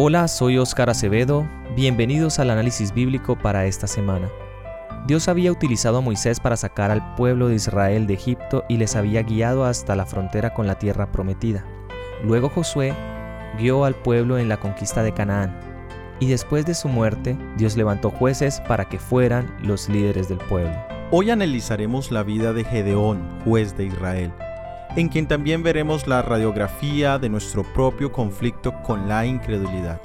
Hola, soy Óscar Acevedo. Bienvenidos al análisis bíblico para esta semana. Dios había utilizado a Moisés para sacar al pueblo de Israel de Egipto y les había guiado hasta la frontera con la tierra prometida. Luego Josué guió al pueblo en la conquista de Canaán. Y después de su muerte, Dios levantó jueces para que fueran los líderes del pueblo. Hoy analizaremos la vida de Gedeón, juez de Israel en quien también veremos la radiografía de nuestro propio conflicto con la incredulidad.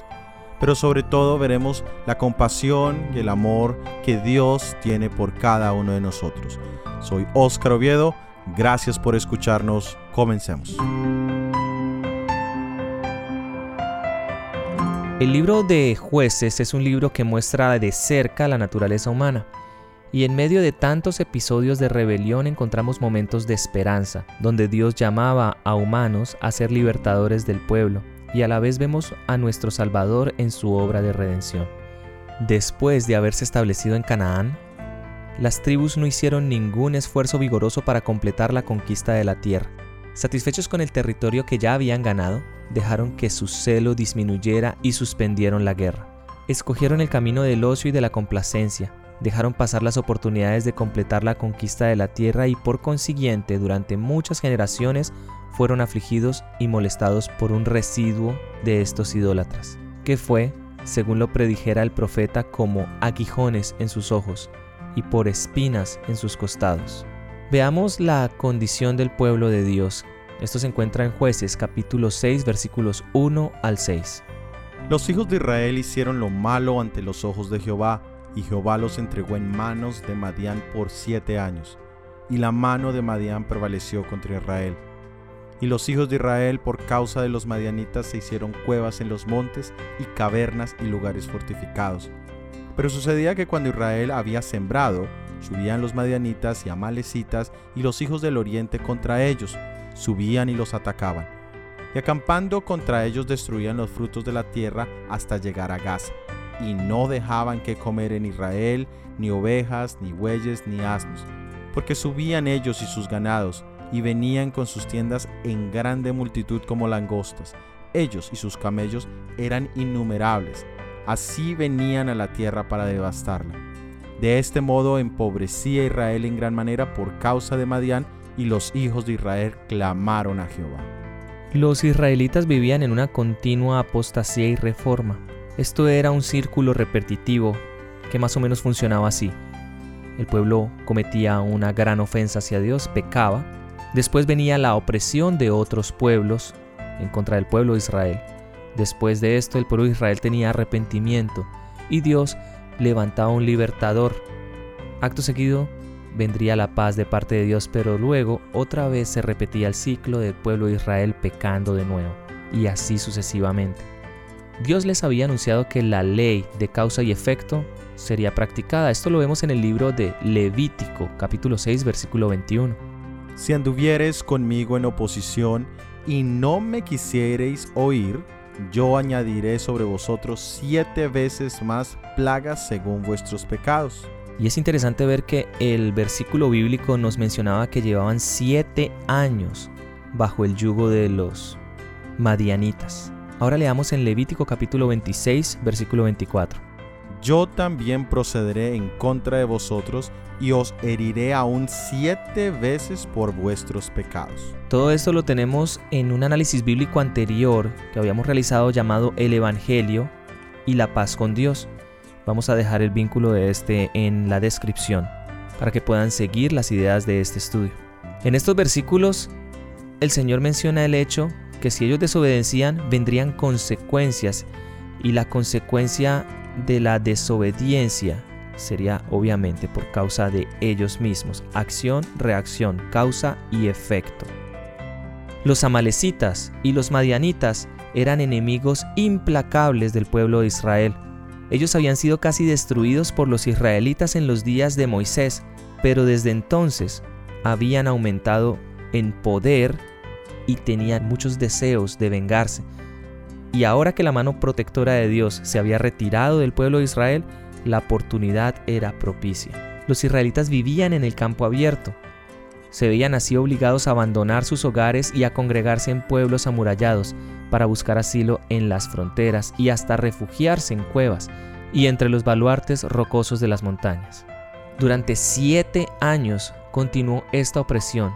Pero sobre todo veremos la compasión y el amor que Dios tiene por cada uno de nosotros. Soy Óscar Oviedo, gracias por escucharnos, comencemos. El libro de jueces es un libro que muestra de cerca la naturaleza humana y en medio de tantos episodios de rebelión encontramos momentos de esperanza, donde Dios llamaba a humanos a ser libertadores del pueblo, y a la vez vemos a nuestro Salvador en su obra de redención. Después de haberse establecido en Canaán, las tribus no hicieron ningún esfuerzo vigoroso para completar la conquista de la tierra. Satisfechos con el territorio que ya habían ganado, dejaron que su celo disminuyera y suspendieron la guerra. Escogieron el camino del ocio y de la complacencia, dejaron pasar las oportunidades de completar la conquista de la tierra y por consiguiente durante muchas generaciones fueron afligidos y molestados por un residuo de estos idólatras, que fue, según lo predijera el profeta, como aguijones en sus ojos y por espinas en sus costados. Veamos la condición del pueblo de Dios. Esto se encuentra en jueces capítulo 6 versículos 1 al 6. Los hijos de Israel hicieron lo malo ante los ojos de Jehová y Jehová los entregó en manos de Madián por siete años, y la mano de Madián prevaleció contra Israel. Y los hijos de Israel por causa de los madianitas se hicieron cuevas en los montes y cavernas y lugares fortificados. Pero sucedía que cuando Israel había sembrado, subían los madianitas y amalecitas y los hijos del oriente contra ellos, subían y los atacaban. Y acampando contra ellos destruían los frutos de la tierra hasta llegar a Gaza y no dejaban que comer en Israel ni ovejas, ni bueyes, ni asnos, porque subían ellos y sus ganados, y venían con sus tiendas en grande multitud como langostas. Ellos y sus camellos eran innumerables, así venían a la tierra para devastarla. De este modo empobrecía Israel en gran manera por causa de Madián, y los hijos de Israel clamaron a Jehová. Los israelitas vivían en una continua apostasía y reforma. Esto era un círculo repetitivo que más o menos funcionaba así. El pueblo cometía una gran ofensa hacia Dios, pecaba, después venía la opresión de otros pueblos en contra del pueblo de Israel. Después de esto el pueblo de Israel tenía arrepentimiento y Dios levantaba un libertador. Acto seguido vendría la paz de parte de Dios, pero luego otra vez se repetía el ciclo del pueblo de Israel pecando de nuevo, y así sucesivamente. Dios les había anunciado que la ley de causa y efecto sería practicada. Esto lo vemos en el libro de Levítico, capítulo 6, versículo 21. Si anduviereis conmigo en oposición y no me quisiereis oír, yo añadiré sobre vosotros siete veces más plagas según vuestros pecados. Y es interesante ver que el versículo bíblico nos mencionaba que llevaban siete años bajo el yugo de los madianitas. Ahora leamos en Levítico capítulo 26, versículo 24. Yo también procederé en contra de vosotros y os heriré aún siete veces por vuestros pecados. Todo esto lo tenemos en un análisis bíblico anterior que habíamos realizado llamado El Evangelio y la paz con Dios. Vamos a dejar el vínculo de este en la descripción para que puedan seguir las ideas de este estudio. En estos versículos, el Señor menciona el hecho que si ellos desobedecían vendrían consecuencias y la consecuencia de la desobediencia sería obviamente por causa de ellos mismos. Acción, reacción, causa y efecto. Los amalecitas y los madianitas eran enemigos implacables del pueblo de Israel. Ellos habían sido casi destruidos por los israelitas en los días de Moisés, pero desde entonces habían aumentado en poder y tenían muchos deseos de vengarse. Y ahora que la mano protectora de Dios se había retirado del pueblo de Israel, la oportunidad era propicia. Los israelitas vivían en el campo abierto. se veían así obligados a abandonar sus hogares y a congregarse en pueblos amurallados para buscar asilo en las fronteras y hasta refugiarse en cuevas y entre los baluartes rocosos de las montañas. Durante siete años continuó esta opresión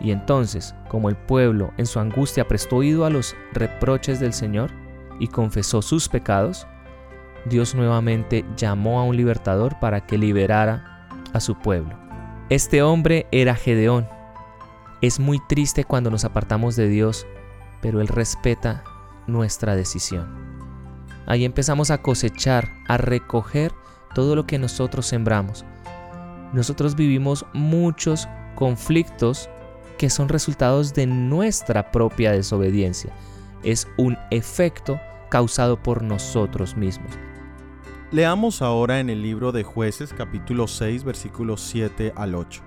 y entonces, como el pueblo en su angustia prestó oído a los reproches del Señor y confesó sus pecados, Dios nuevamente llamó a un libertador para que liberara a su pueblo. Este hombre era Gedeón. Es muy triste cuando nos apartamos de Dios, pero Él respeta nuestra decisión. Ahí empezamos a cosechar, a recoger todo lo que nosotros sembramos. Nosotros vivimos muchos conflictos que son resultados de nuestra propia desobediencia. Es un efecto causado por nosotros mismos. Leamos ahora en el libro de jueces capítulo 6 versículos 7 al 8.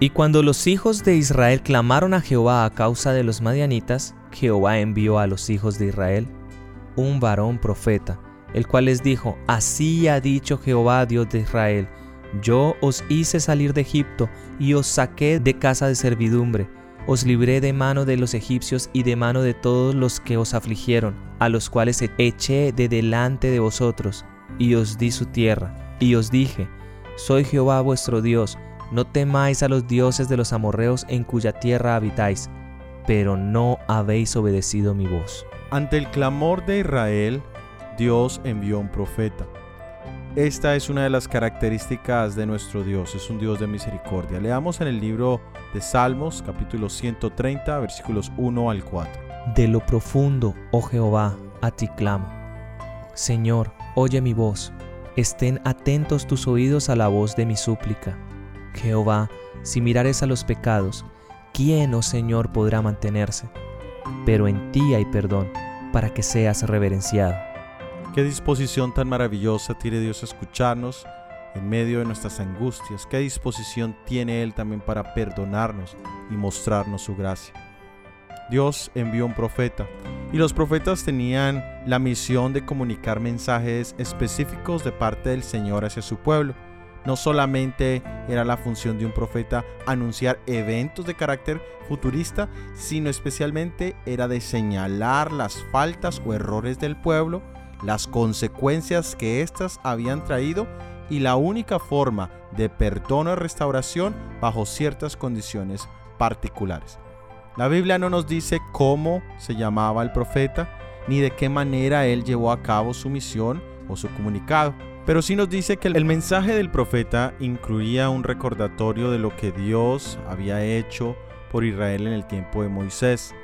Y cuando los hijos de Israel clamaron a Jehová a causa de los madianitas, Jehová envió a los hijos de Israel un varón profeta, el cual les dijo, Así ha dicho Jehová Dios de Israel, yo os hice salir de Egipto y os saqué de casa de servidumbre, os libré de mano de los egipcios y de mano de todos los que os afligieron, a los cuales eché de delante de vosotros y os di su tierra, y os dije, Soy Jehová vuestro Dios, no temáis a los dioses de los amorreos en cuya tierra habitáis, pero no habéis obedecido mi voz. Ante el clamor de Israel, Dios envió un profeta. Esta es una de las características de nuestro Dios, es un Dios de misericordia. Leamos en el libro de Salmos, capítulo 130, versículos 1 al 4. De lo profundo, oh Jehová, a ti clamo. Señor, Oye mi voz, estén atentos tus oídos a la voz de mi súplica. Jehová, si mirares a los pecados, ¿quién, oh Señor, podrá mantenerse? Pero en ti hay perdón, para que seas reverenciado. Qué disposición tan maravillosa tiene Dios a escucharnos en medio de nuestras angustias. Qué disposición tiene Él también para perdonarnos y mostrarnos su gracia. Dios envió un profeta y los profetas tenían la misión de comunicar mensajes específicos de parte del Señor hacia su pueblo. No solamente era la función de un profeta anunciar eventos de carácter futurista, sino especialmente era de señalar las faltas o errores del pueblo, las consecuencias que éstas habían traído y la única forma de perdón o restauración bajo ciertas condiciones particulares. La Biblia no nos dice cómo se llamaba el profeta, ni de qué manera él llevó a cabo su misión o su comunicado, pero sí nos dice que el mensaje del profeta incluía un recordatorio de lo que Dios había hecho por Israel en el tiempo de Moisés.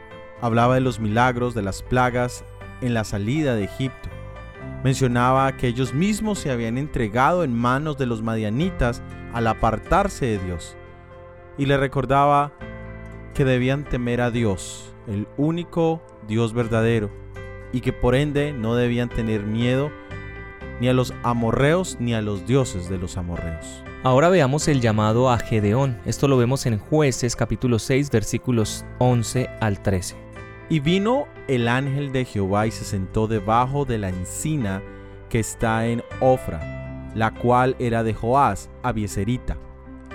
Hablaba de los milagros, de las plagas en la salida de Egipto. Mencionaba que ellos mismos se habían entregado en manos de los madianitas al apartarse de Dios. Y le recordaba que debían temer a Dios, el único Dios verdadero, y que por ende no debían tener miedo ni a los amorreos ni a los dioses de los amorreos. Ahora veamos el llamado a Gedeón. Esto lo vemos en Jueces capítulo 6 versículos 11 al 13. Y vino el ángel de Jehová y se sentó debajo de la encina que está en Ofra, la cual era de Joás, Abieserita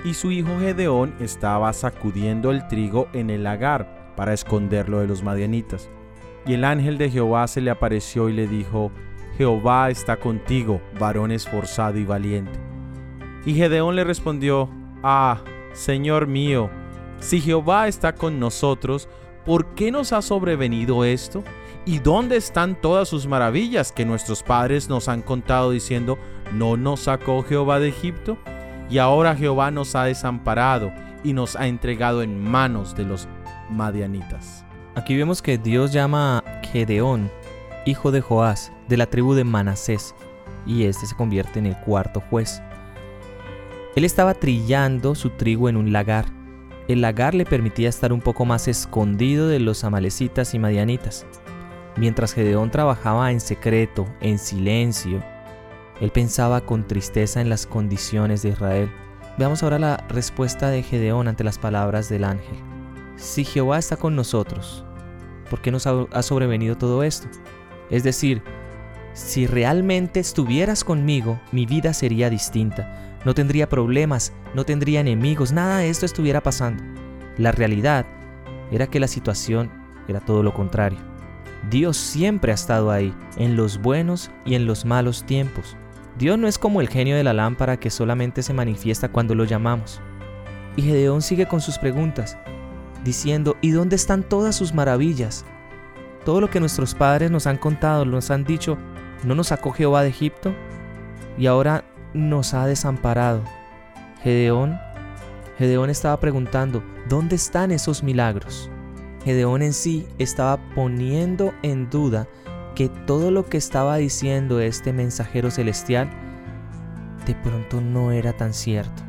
y su hijo Gedeón estaba sacudiendo el trigo en el lagar para esconderlo de los madianitas. Y el ángel de Jehová se le apareció y le dijo, Jehová está contigo, varón esforzado y valiente. Y Gedeón le respondió, Ah, Señor mío, si Jehová está con nosotros, ¿por qué nos ha sobrevenido esto? ¿Y dónde están todas sus maravillas que nuestros padres nos han contado diciendo, ¿no nos sacó Jehová de Egipto? Y ahora Jehová nos ha desamparado y nos ha entregado en manos de los madianitas. Aquí vemos que Dios llama a Gedeón, hijo de Joás, de la tribu de Manasés, y este se convierte en el cuarto juez. Él estaba trillando su trigo en un lagar. El lagar le permitía estar un poco más escondido de los amalecitas y madianitas. Mientras Gedeón trabajaba en secreto, en silencio, él pensaba con tristeza en las condiciones de Israel. Veamos ahora la respuesta de Gedeón ante las palabras del ángel. Si Jehová está con nosotros, ¿por qué nos ha sobrevenido todo esto? Es decir, si realmente estuvieras conmigo, mi vida sería distinta. No tendría problemas, no tendría enemigos, nada de esto estuviera pasando. La realidad era que la situación era todo lo contrario. Dios siempre ha estado ahí, en los buenos y en los malos tiempos. Dios no es como el genio de la lámpara que solamente se manifiesta cuando lo llamamos. Y Gedeón sigue con sus preguntas, diciendo, ¿y dónde están todas sus maravillas? Todo lo que nuestros padres nos han contado, nos han dicho, ¿no nos sacó Jehová de Egipto? Y ahora nos ha desamparado. Gedeón, Gedeón estaba preguntando, ¿dónde están esos milagros? Gedeón en sí estaba poniendo en duda que todo lo que estaba diciendo este mensajero celestial de pronto no era tan cierto,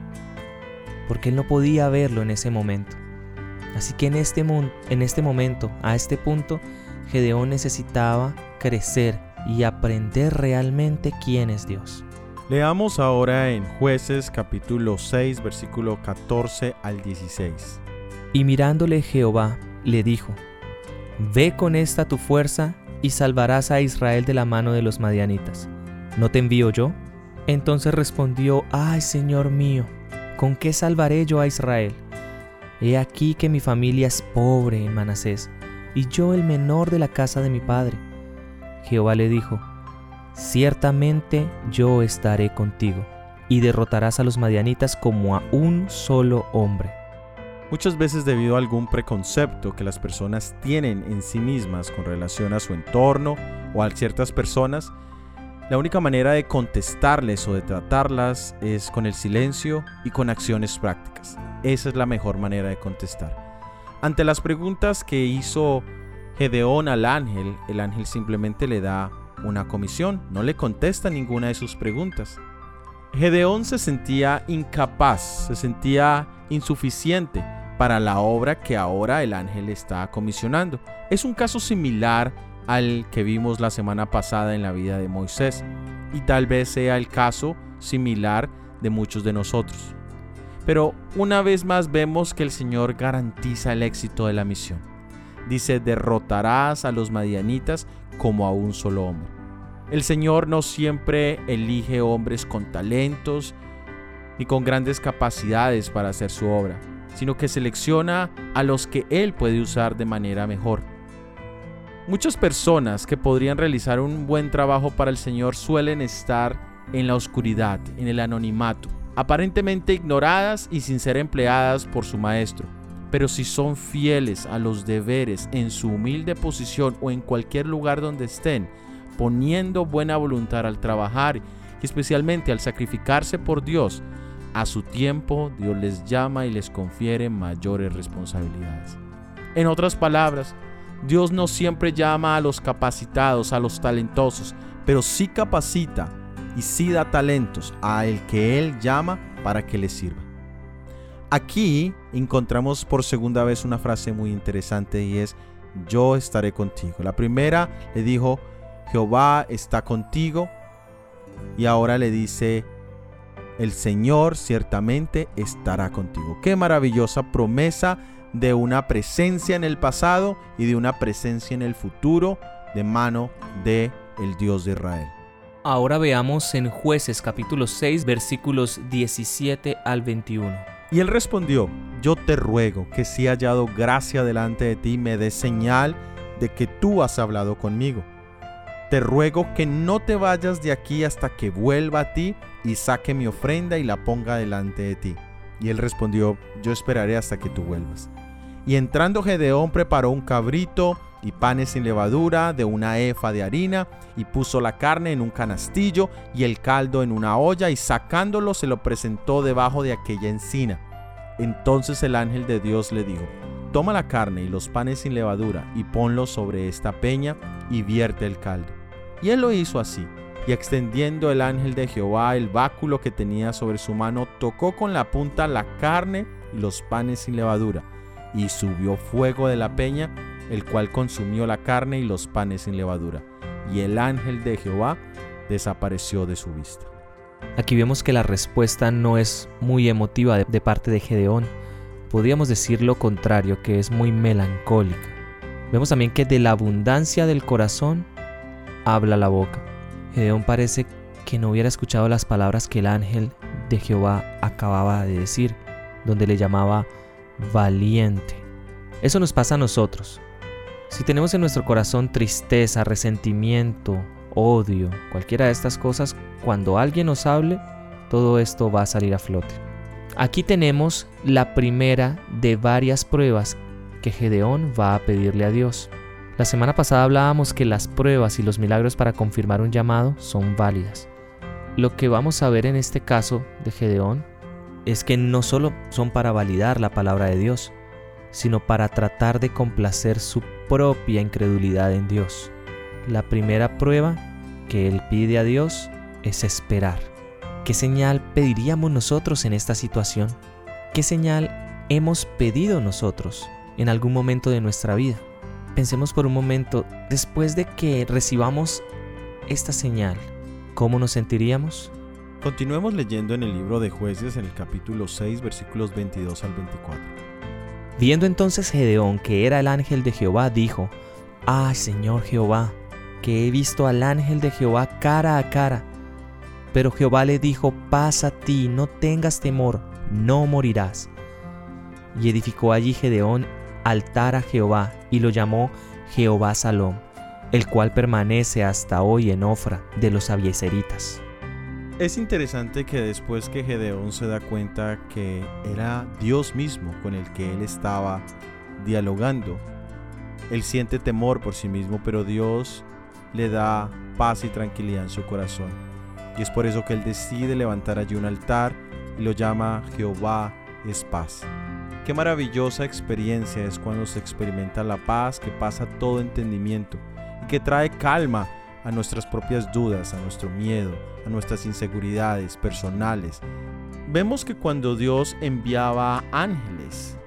porque él no podía verlo en ese momento. Así que en este, en este momento, a este punto, Gedeón necesitaba crecer y aprender realmente quién es Dios. Leamos ahora en jueces capítulo 6 versículo 14 al 16. Y mirándole Jehová, le dijo, Ve con esta tu fuerza y salvarás a Israel de la mano de los madianitas. ¿No te envío yo? Entonces respondió, Ay, Señor mío, ¿con qué salvaré yo a Israel? He aquí que mi familia es pobre en Manasés, y yo el menor de la casa de mi padre. Jehová le dijo, Ciertamente yo estaré contigo, y derrotarás a los madianitas como a un solo hombre. Muchas veces debido a algún preconcepto que las personas tienen en sí mismas con relación a su entorno o a ciertas personas, la única manera de contestarles o de tratarlas es con el silencio y con acciones prácticas. Esa es la mejor manera de contestar. Ante las preguntas que hizo Gedeón al ángel, el ángel simplemente le da una comisión, no le contesta ninguna de sus preguntas. Gedeón se sentía incapaz, se sentía insuficiente para la obra que ahora el ángel está comisionando. Es un caso similar al que vimos la semana pasada en la vida de Moisés y tal vez sea el caso similar de muchos de nosotros. Pero una vez más vemos que el Señor garantiza el éxito de la misión. Dice, derrotarás a los madianitas como a un solo hombre. El Señor no siempre elige hombres con talentos ni con grandes capacidades para hacer su obra, sino que selecciona a los que Él puede usar de manera mejor. Muchas personas que podrían realizar un buen trabajo para el Señor suelen estar en la oscuridad, en el anonimato, aparentemente ignoradas y sin ser empleadas por su Maestro. Pero si son fieles a los deberes en su humilde posición o en cualquier lugar donde estén, poniendo buena voluntad al trabajar y especialmente al sacrificarse por Dios, a su tiempo Dios les llama y les confiere mayores responsabilidades. En otras palabras, Dios no siempre llama a los capacitados, a los talentosos, pero sí capacita y sí da talentos a el que Él llama para que le sirva. Aquí encontramos por segunda vez una frase muy interesante y es, yo estaré contigo. La primera le dijo, Jehová está contigo. Y ahora le dice, el Señor ciertamente estará contigo. Qué maravillosa promesa de una presencia en el pasado y de una presencia en el futuro de mano de el Dios de Israel. Ahora veamos en Jueces capítulo 6 versículos 17 al 21. Y él respondió, yo te ruego que si hallado gracia delante de ti me des señal de que tú has hablado conmigo te ruego que no te vayas de aquí hasta que vuelva a ti y saque mi ofrenda y la ponga delante de ti. Y él respondió, yo esperaré hasta que tú vuelvas. Y entrando Gedeón preparó un cabrito y panes sin levadura de una efa de harina, y puso la carne en un canastillo y el caldo en una olla, y sacándolo se lo presentó debajo de aquella encina. Entonces el ángel de Dios le dijo, Toma la carne y los panes sin levadura y ponlos sobre esta peña y vierte el caldo. Y él lo hizo así, y extendiendo el ángel de Jehová el báculo que tenía sobre su mano, tocó con la punta la carne y los panes sin levadura, y subió fuego de la peña, el cual consumió la carne y los panes sin levadura, y el ángel de Jehová desapareció de su vista. Aquí vemos que la respuesta no es muy emotiva de, parte de Gedeón, podríamos decir lo contrario, que es muy melancólica. Vemos también que de la abundancia del corazón habla la boca. Gedeón parece que no hubiera escuchado las palabras que el ángel de Jehová acababa de decir, donde le llamaba valiente. Eso nos pasa a nosotros. Si tenemos en nuestro corazón tristeza, resentimiento, odio, cualquiera de estas cosas, cuando alguien nos hable, todo esto va a salir a flote. Aquí tenemos la primera de varias pruebas que Gedeón va a pedirle a Dios. La semana pasada hablábamos que las pruebas y los milagros para confirmar un llamado son válidas. Lo que vamos a ver en este caso de Gedeón es que no solo son para validar la palabra de Dios, sino para tratar de complacer su propia incredulidad en Dios. La primera prueba que él pide a Dios es esperar. ¿Qué señal pediríamos nosotros en esta situación? ¿Qué señal hemos pedido nosotros en algún momento de nuestra vida? Pensemos por un momento, después de que recibamos esta señal, ¿cómo nos sentiríamos? Continuemos leyendo en el libro de jueces en el capítulo 6 versículos 22 al 24. Viendo entonces Gedeón que era el ángel de Jehová, dijo, Ay Señor Jehová, que he visto al ángel de Jehová cara a cara. Pero Jehová le dijo, pasa a ti, no tengas temor, no morirás. Y edificó allí Gedeón altar a Jehová y lo llamó Jehová Salom, el cual permanece hasta hoy en Ofra de los abieseritas. Es interesante que después que Gedeón se da cuenta que era Dios mismo con el que él estaba dialogando, él siente temor por sí mismo, pero Dios le da paz y tranquilidad en su corazón. Y es por eso que él decide levantar allí un altar y lo llama Jehová es paz. Qué maravillosa experiencia es cuando se experimenta la paz que pasa todo entendimiento y que trae calma a nuestras propias dudas, a nuestro miedo, a nuestras inseguridades personales. Vemos que cuando Dios enviaba ángeles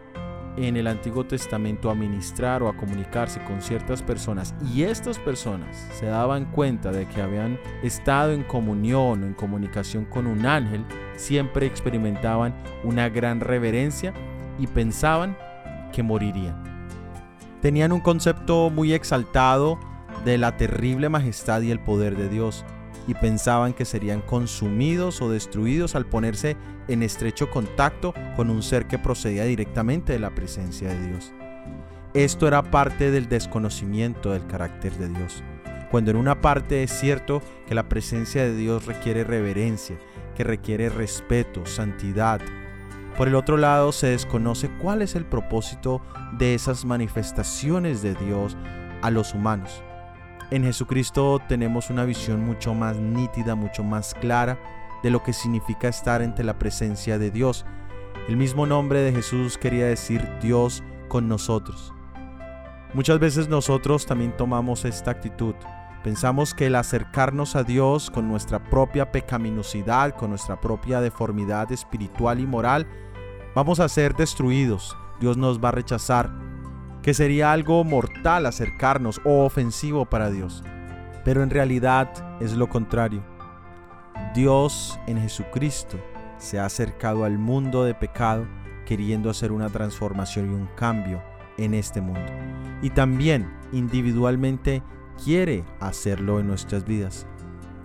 en el Antiguo Testamento a ministrar o a comunicarse con ciertas personas y estas personas se daban cuenta de que habían estado en comunión o en comunicación con un ángel, siempre experimentaban una gran reverencia y pensaban que morirían. Tenían un concepto muy exaltado de la terrible majestad y el poder de Dios y pensaban que serían consumidos o destruidos al ponerse en estrecho contacto con un ser que procedía directamente de la presencia de Dios. Esto era parte del desconocimiento del carácter de Dios. Cuando en una parte es cierto que la presencia de Dios requiere reverencia, que requiere respeto, santidad, por el otro lado, se desconoce cuál es el propósito de esas manifestaciones de Dios a los humanos. En Jesucristo tenemos una visión mucho más nítida, mucho más clara de lo que significa estar entre la presencia de Dios. El mismo nombre de Jesús quería decir Dios con nosotros. Muchas veces nosotros también tomamos esta actitud. Pensamos que el acercarnos a Dios con nuestra propia pecaminosidad, con nuestra propia deformidad espiritual y moral, vamos a ser destruidos, Dios nos va a rechazar, que sería algo mortal acercarnos o ofensivo para Dios. Pero en realidad es lo contrario. Dios en Jesucristo se ha acercado al mundo de pecado queriendo hacer una transformación y un cambio en este mundo. Y también individualmente quiere hacerlo en nuestras vidas.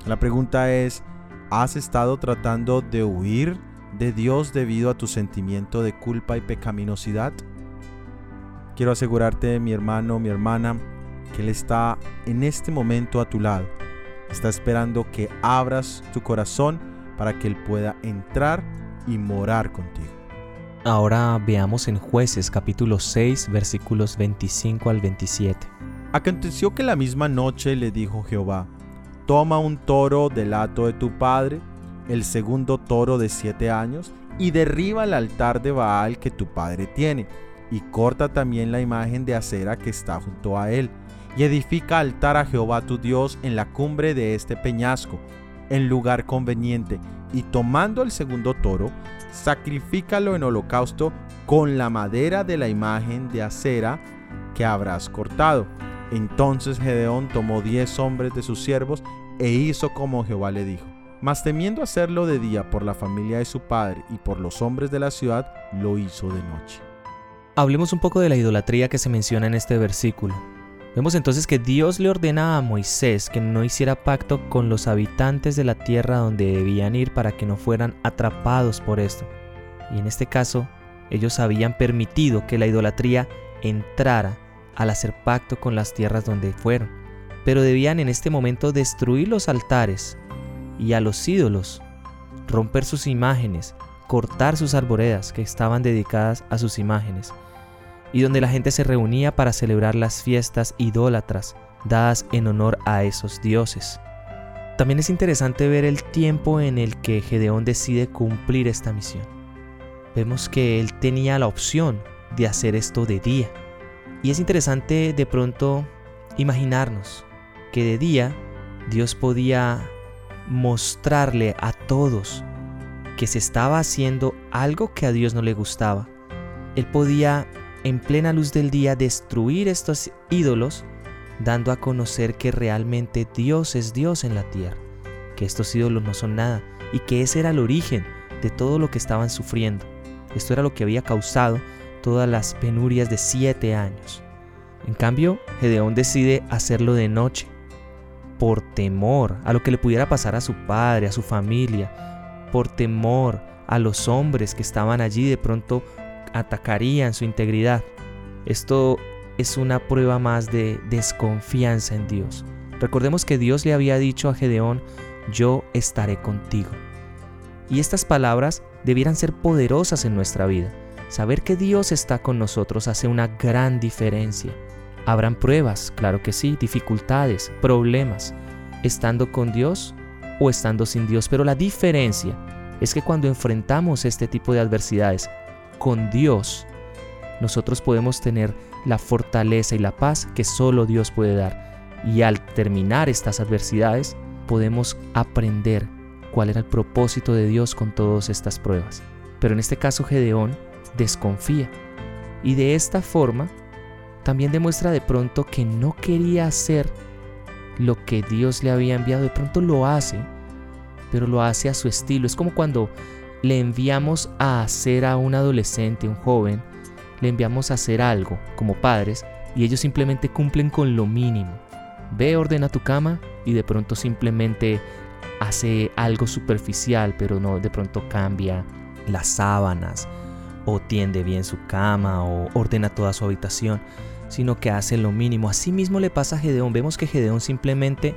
La pregunta es, ¿has estado tratando de huir de Dios debido a tu sentimiento de culpa y pecaminosidad? Quiero asegurarte, mi hermano, mi hermana, que Él está en este momento a tu lado. Está esperando que abras tu corazón para que Él pueda entrar y morar contigo. Ahora veamos en jueces capítulo 6 versículos 25 al 27. Aconteció que la misma noche le dijo Jehová, toma un toro del hato de tu padre, el segundo toro de siete años, y derriba el altar de Baal que tu padre tiene, y corta también la imagen de acera que está junto a él, y edifica altar a Jehová tu Dios en la cumbre de este peñasco, en lugar conveniente, y tomando el segundo toro, sacrifícalo en holocausto con la madera de la imagen de acera que habrás cortado. Entonces Gedeón tomó diez hombres de sus siervos e hizo como Jehová le dijo. Mas temiendo hacerlo de día por la familia de su padre y por los hombres de la ciudad, lo hizo de noche. Hablemos un poco de la idolatría que se menciona en este versículo. Vemos entonces que Dios le ordena a Moisés que no hiciera pacto con los habitantes de la tierra donde debían ir para que no fueran atrapados por esto. Y en este caso, Ellos habían permitido que la idolatría entrara al hacer pacto con las tierras donde fueron, pero debían en este momento destruir los altares y a los ídolos, romper sus imágenes, cortar sus arboredas que estaban dedicadas a sus imágenes, y donde la gente se reunía para celebrar las fiestas idólatras dadas en honor a esos dioses. También es interesante ver el tiempo en el que Gedeón decide cumplir esta misión. Vemos que él tenía la opción de hacer esto de día. Y es interesante de pronto imaginarnos que de día Dios podía mostrarle a todos que se estaba haciendo algo que a Dios no le gustaba. Él podía en plena luz del día destruir estos ídolos dando a conocer que realmente Dios es Dios en la tierra, que estos ídolos no son nada y que ese era el origen de todo lo que estaban sufriendo. Esto era lo que había causado todas las penurias de siete años. En cambio, Gedeón decide hacerlo de noche, por temor a lo que le pudiera pasar a su padre, a su familia, por temor a los hombres que estaban allí de pronto atacarían su integridad. Esto es una prueba más de desconfianza en Dios. Recordemos que Dios le había dicho a Gedeón, yo estaré contigo. Y estas palabras debieran ser poderosas en nuestra vida. Saber que Dios está con nosotros hace una gran diferencia. Habrán pruebas, claro que sí, dificultades, problemas, estando con Dios o estando sin Dios, pero la diferencia es que cuando enfrentamos este tipo de adversidades con Dios, nosotros podemos tener la fortaleza y la paz que solo Dios puede dar. Y al terminar estas adversidades, podemos aprender cuál era el propósito de Dios con todas estas pruebas. Pero en este caso Gedeón desconfía. Y de esta forma, también demuestra de pronto que no quería hacer lo que Dios le había enviado. De pronto lo hace, pero lo hace a su estilo. Es como cuando le enviamos a hacer a un adolescente, un joven, le enviamos a hacer algo como padres y ellos simplemente cumplen con lo mínimo. Ve, ordena tu cama y de pronto simplemente hace algo superficial, pero no de pronto cambia las sábanas o tiende bien su cama o ordena toda su habitación, sino que hace lo mínimo. Así mismo le pasa a Gedeón. Vemos que Gedeón simplemente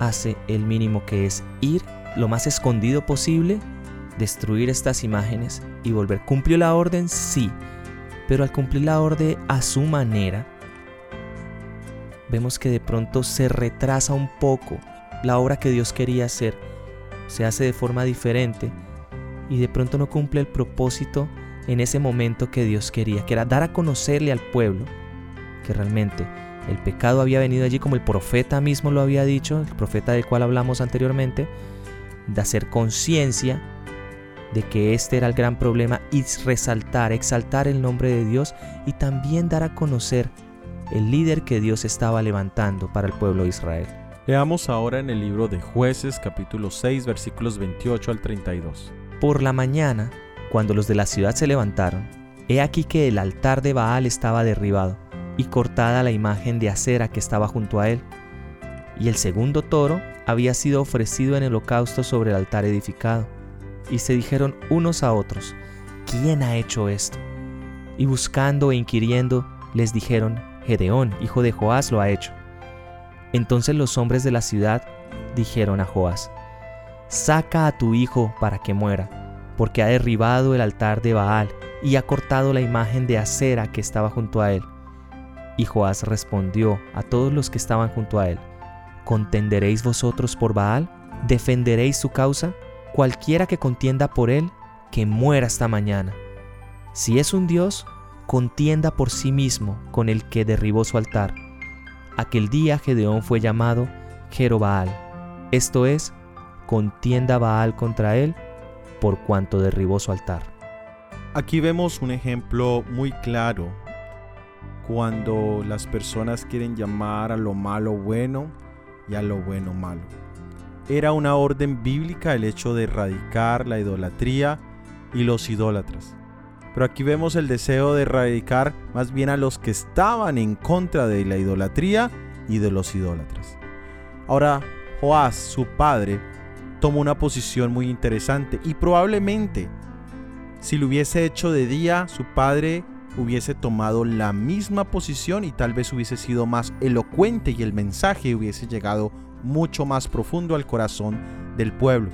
hace el mínimo que es ir lo más escondido posible, destruir estas imágenes y volver. ¿Cumplió la orden? Sí pero al cumplir la orden a su manera, vemos que de pronto se retrasa un poco la obra que Dios quería hacer, se hace de forma diferente y de pronto no cumple el propósito en ese momento que Dios quería, que era dar a conocerle al pueblo que realmente el pecado había venido allí como el profeta mismo lo había dicho, el profeta del cual hablamos anteriormente, de hacer conciencia de que este era el gran problema y resaltar, exaltar el nombre de Dios y también dar a conocer el líder que Dios estaba levantando para el pueblo de Israel. Leamos ahora en el libro de jueces capítulo 6 versículos 28 al 32. Por la mañana, cuando los de la ciudad se levantaron, he aquí que el altar de Baal estaba derribado y cortada la imagen de acera que estaba junto a él, y el segundo toro había sido ofrecido en el holocausto sobre el altar edificado y se dijeron unos a otros, ¿quién ha hecho esto? Y buscando e inquiriendo, les dijeron, Gedeón, hijo de Joás, lo ha hecho. Entonces los hombres de la ciudad dijeron a Joás, Saca a tu hijo para que muera, porque ha derribado el altar de Baal y ha cortado la imagen de acera que estaba junto a él. Y Joás respondió a todos los que estaban junto a él, ¿Contenderéis vosotros por Baal? ¿Defenderéis su causa? Cualquiera que contienda por él, que muera esta mañana. Si es un Dios, contienda por sí mismo con el que derribó su altar. Aquel día Gedeón fue llamado Jerobaal, esto es, contienda Baal contra él por cuanto derribó su altar. Aquí vemos un ejemplo muy claro cuando las personas quieren llamar a lo malo bueno y a lo bueno malo. Era una orden bíblica el hecho de erradicar la idolatría y los idólatras. Pero aquí vemos el deseo de erradicar más bien a los que estaban en contra de la idolatría y de los idólatras. Ahora, Joás, su padre, tomó una posición muy interesante y probablemente Si lo hubiese hecho de día, su padre hubiese tomado la misma posición y tal vez hubiese sido más elocuente y el mensaje hubiese llegado mucho más profundo al corazón del pueblo.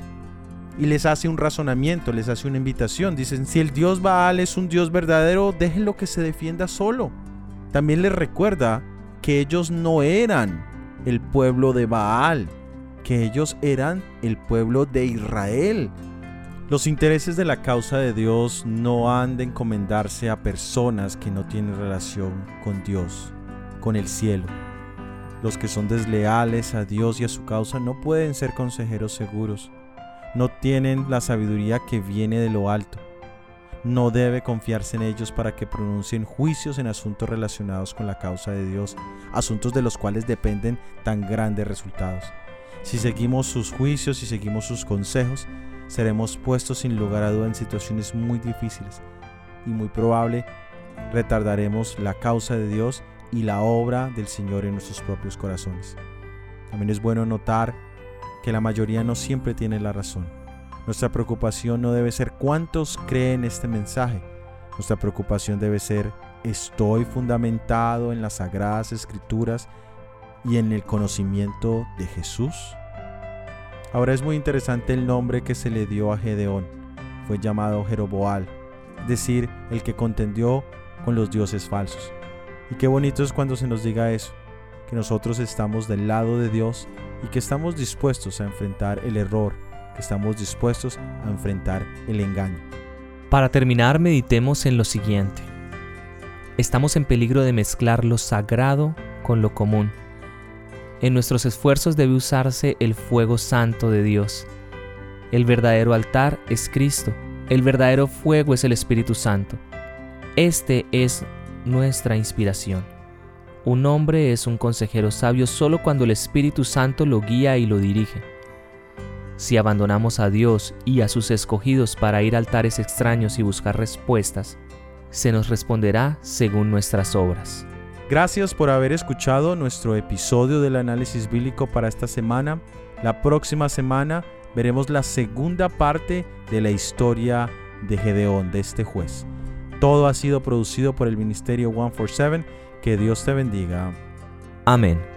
Y les hace un razonamiento, les hace una invitación. Dicen, si el Dios Baal es un Dios verdadero, déjenlo que se defienda solo. También les recuerda que ellos no eran el pueblo de Baal, que ellos eran el pueblo de Israel. Los intereses de la causa de Dios no han de encomendarse a personas que no tienen relación con Dios, con el cielo. Los que son desleales a Dios y a su causa no pueden ser consejeros seguros. No tienen la sabiduría que viene de lo alto. No debe confiarse en ellos para que pronuncien juicios en asuntos relacionados con la causa de Dios, asuntos de los cuales dependen tan grandes resultados. Si seguimos sus juicios y seguimos sus consejos, seremos puestos sin lugar a duda en situaciones muy difíciles y muy probable retardaremos la causa de Dios y la obra del Señor en nuestros propios corazones. También es bueno notar que la mayoría no siempre tiene la razón. Nuestra preocupación no debe ser cuántos creen este mensaje. Nuestra preocupación debe ser, ¿estoy fundamentado en las sagradas escrituras y en el conocimiento de Jesús? Ahora es muy interesante el nombre que se le dio a Gedeón. Fue llamado Jeroboal, es decir, el que contendió con los dioses falsos. Y qué bonito es cuando se nos diga eso, que nosotros estamos del lado de Dios y que estamos dispuestos a enfrentar el error, que estamos dispuestos a enfrentar el engaño. Para terminar, meditemos en lo siguiente. Estamos en peligro de mezclar lo sagrado con lo común. En nuestros esfuerzos debe usarse el fuego santo de Dios. El verdadero altar es Cristo. El verdadero fuego es el Espíritu Santo. Este es nuestra inspiración. Un hombre es un consejero sabio solo cuando el Espíritu Santo lo guía y lo dirige. Si abandonamos a Dios y a sus escogidos para ir a altares extraños y buscar respuestas, se nos responderá según nuestras obras. Gracias por haber escuchado nuestro episodio del análisis bíblico para esta semana. La próxima semana veremos la segunda parte de la historia de Gedeón, de este juez. Todo ha sido producido por el Ministerio 147. Que Dios te bendiga. Amén.